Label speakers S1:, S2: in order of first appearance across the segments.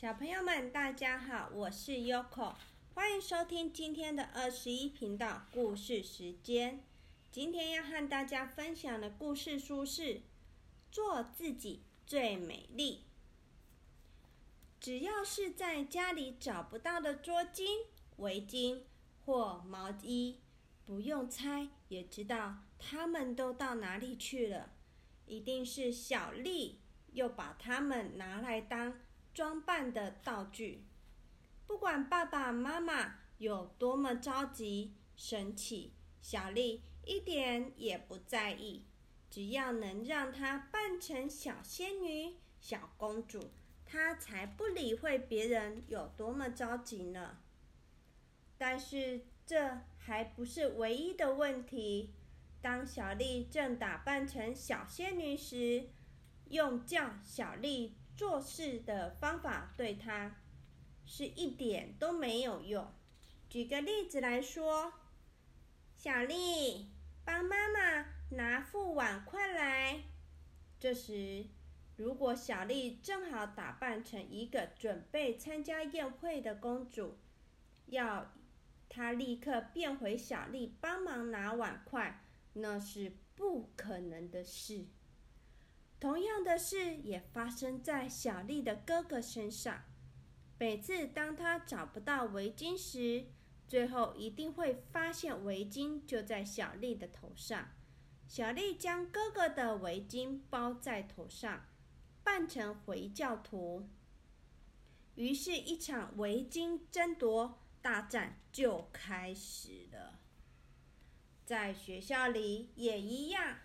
S1: 小朋友们，大家好，我是 Yoko，欢迎收听今天的二十一频道故事时间。今天要和大家分享的故事书是《做自己最美丽》。只要是在家里找不到的桌巾、围巾或毛衣，不用猜也知道它们都到哪里去了。一定是小丽又把它们拿来当装扮的道具。不管爸爸妈妈有多么着急、生气，小丽一点也不在意。只要能让她扮成小仙女、小公主，她才不理会别人有多么着急呢。但是这还不是唯一的问题。当小丽正打扮成小仙女时，用叫小丽做事的方法对她是一点都没有用。举个例子来说，小丽，帮妈妈拿副碗筷来。这时，如果小丽正好打扮成一个准备参加宴会的公主，要她立刻变回小丽帮忙拿碗筷。那是不可能的事。同样的事也发生在小丽的哥哥身上。每次当他找不到围巾时，最后一定会发现围巾就在小丽的头上。小丽将哥哥的围巾包在头上，扮成回教徒。于是，一场围巾争夺大战就开始了。在学校里也一样，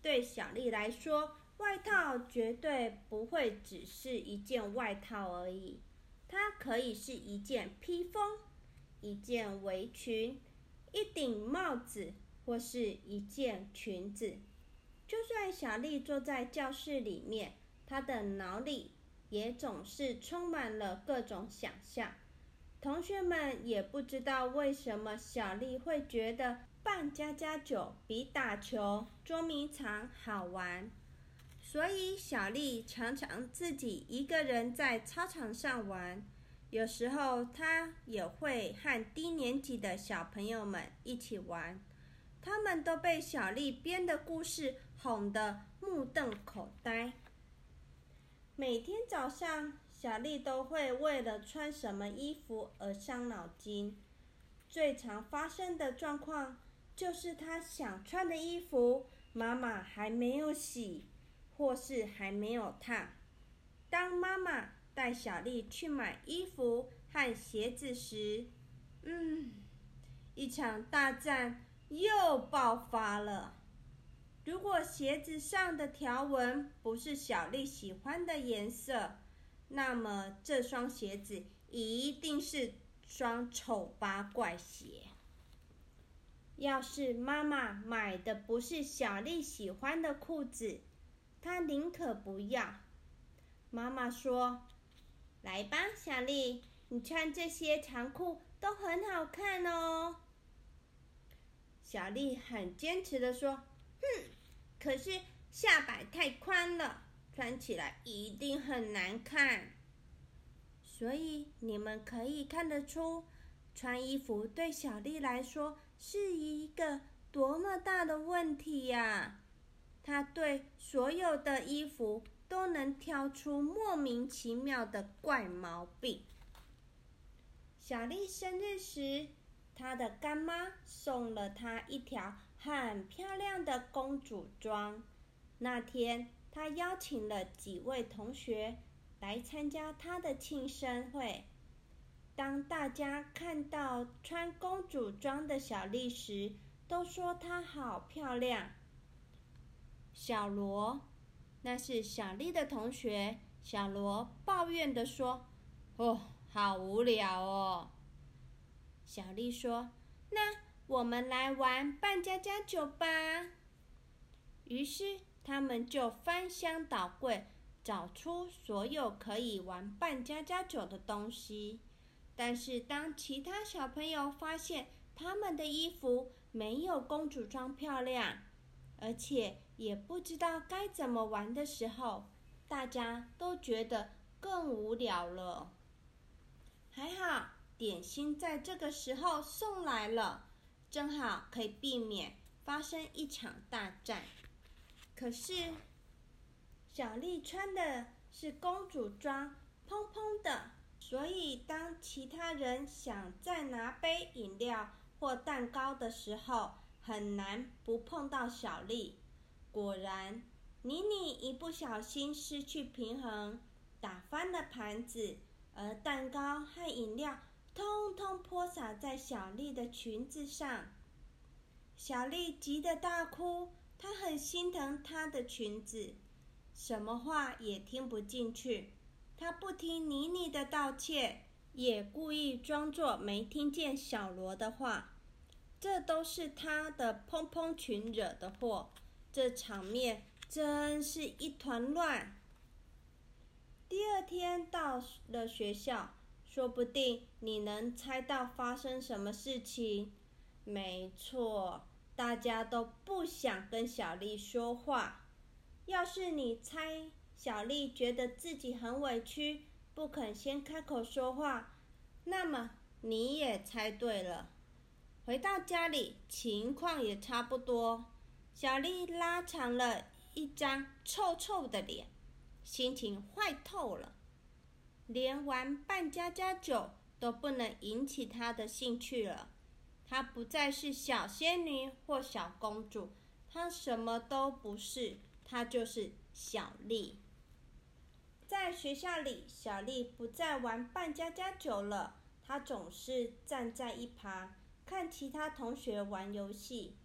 S1: 对小丽来说，外套绝对不会只是一件外套而已，它可以是一件披风、一件围裙、一顶帽子，或是一件裙子。就算小丽坐在教室里面，她的脑里也总是充满了各种想象。同学们也不知道为什么小丽会觉得。扮家家酒比打球、捉迷藏好玩，所以小丽常常自己一个人在操场上玩。有时候她也会和低年级的小朋友们一起玩，他们都被小丽编的故事哄得目瞪口呆。每天早上，小丽都会为了穿什么衣服而伤脑筋。最常发生的状况。就是她想穿的衣服，妈妈还没有洗，或是还没有烫。当妈妈带小丽去买衣服和鞋子时，嗯，一场大战又爆发了。如果鞋子上的条纹不是小丽喜欢的颜色，那么这双鞋子一定是双丑八怪鞋。要是妈妈买的不是小丽喜欢的裤子，她宁可不要。妈妈说：“来吧，小丽，你穿这些长裤都很好看哦。”小丽很坚持的说：“哼，可是下摆太宽了，穿起来一定很难看。”所以你们可以看得出。穿衣服对小丽来说是一个多么大的问题呀！她对所有的衣服都能挑出莫名其妙的怪毛病。小丽生日时，她的干妈送了她一条很漂亮的公主装。那天，她邀请了几位同学来参加她的庆生会。当大家看到穿公主装的小丽时，都说她好漂亮。小罗，那是小丽的同学。小罗抱怨地说：“哦，好无聊哦。”小丽说：“那我们来玩扮家家酒吧。”于是他们就翻箱倒柜，找出所有可以玩扮家家酒的东西。但是，当其他小朋友发现他们的衣服没有公主装漂亮，而且也不知道该怎么玩的时候，大家都觉得更无聊了。还好点心在这个时候送来了，正好可以避免发生一场大战。可是，小丽穿的是公主装，蓬蓬的，所以当其他人想再拿杯饮料或蛋糕的时候，很难不碰到小丽。果然，妮妮一不小心失去平衡，打翻了盘子，而蛋糕和饮料通通泼洒在小丽的裙子上。小丽急得大哭。她很心疼她的裙子，什么话也听不进去。她不听妮妮的道歉，也故意装作没听见小罗的话。这都是她的蓬蓬裙惹的祸，这场面真是一团乱。第二天到了学校，说不定你能猜到发生什么事情。没错。大家都不想跟小丽说话。要是你猜小丽觉得自己很委屈，不肯先开口说话，那么你也猜对了。回到家里，情况也差不多。小丽拉长了一张臭臭的脸，心情坏透了，连玩扮家家酒都不能引起她的兴趣了。她不再是小仙女或小公主，她什么都不是，她就是小丽。在学校里，小丽不再玩扮家家酒了，她总是站在一旁看其他同学玩游戏。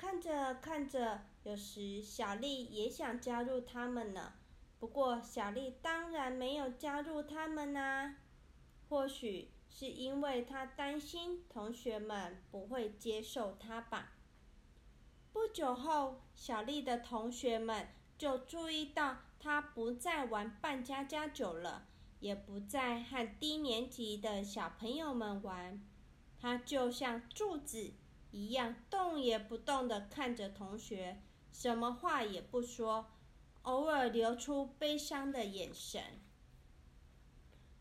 S1: 看着看着，有时小丽也想加入他们呢。不过，小丽当然没有加入他们啊。或许。是因为她担心同学们不会接受她吧。不久后，小丽的同学们就注意到她不再玩扮家家酒了，也不再和低年级的小朋友们玩。她就像柱子一样，动也不动地看着同学，什么话也不说，偶尔流出悲伤的眼神。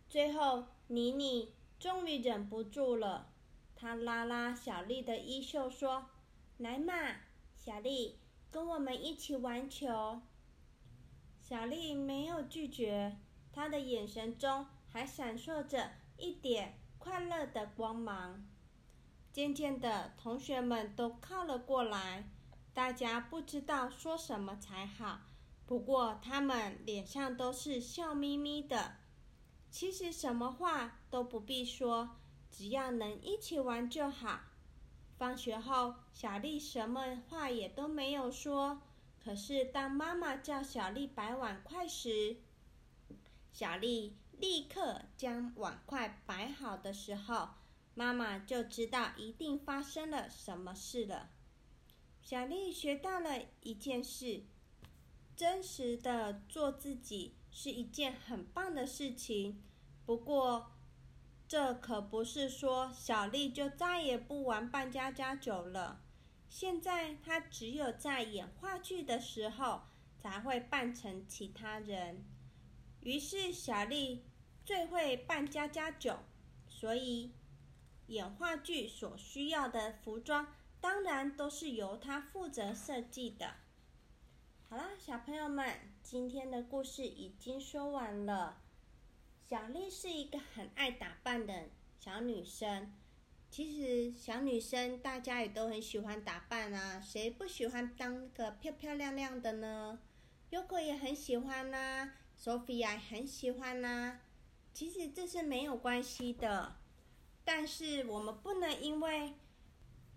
S1: 最后，妮妮。终于忍不住了，她拉拉小丽的衣袖说：“来嘛，小丽，跟我们一起玩球。”小丽没有拒绝，她的眼神中还闪烁着一点快乐的光芒。渐渐的，同学们都靠了过来，大家不知道说什么才好，不过他们脸上都是笑眯眯的。其实什么话都不必说，只要能一起玩就好。放学后，小丽什么话也都没有说。可是当妈妈叫小丽摆碗筷时，小丽立刻将碗筷摆好的时候，妈妈就知道一定发生了什么事了。小丽学到了一件事：真实的做自己。是一件很棒的事情，不过，这可不是说小丽就再也不玩扮家家酒了。现在她只有在演话剧的时候才会扮成其他人。于是小丽最会扮家家酒，所以演话剧所需要的服装当然都是由她负责设计的。好啦，小朋友们，今天的故事已经说完了。小丽是一个很爱打扮的小女生。其实小女生大家也都很喜欢打扮啊，谁不喜欢当个漂漂亮亮的呢？Yoko 也很喜欢呐，Sophia 很喜欢呐。其实这是没有关系的，但是我们不能因为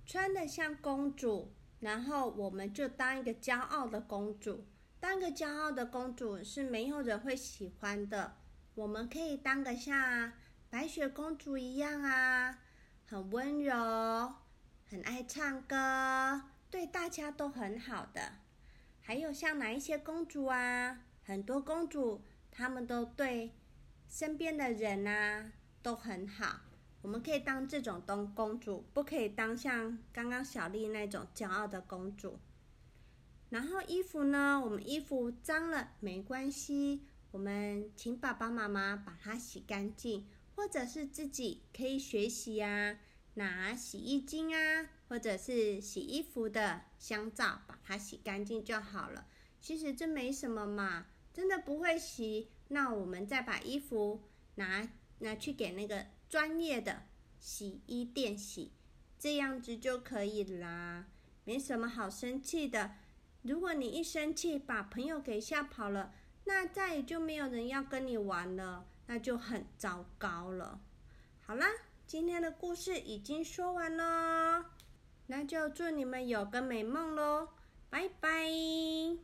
S1: 穿的像公主。然后我们就当一个骄傲的公主，当个骄傲的公主是没有人会喜欢的。我们可以当个像白雪公主一样啊，很温柔，很爱唱歌，对大家都很好的。还有像哪一些公主啊？很多公主，她们都对身边的人啊都很好。我们可以当这种东公主，不可以当像刚刚小丽那种骄傲的公主。然后衣服呢？我们衣服脏了没关系，我们请爸爸妈妈把它洗干净，或者是自己可以学习呀，拿洗衣精啊，或者是洗衣服的香皂把它洗干净就好了。其实这没什么嘛，真的不会洗，那我们再把衣服拿拿去给那个专业的洗衣店洗，这样子就可以啦，没什么好生气的。如果你一生气把朋友给吓跑了，那再也就没有人要跟你玩了，那就很糟糕了。好啦，今天的故事已经说完喽，那就祝你们有个美梦喽，拜拜。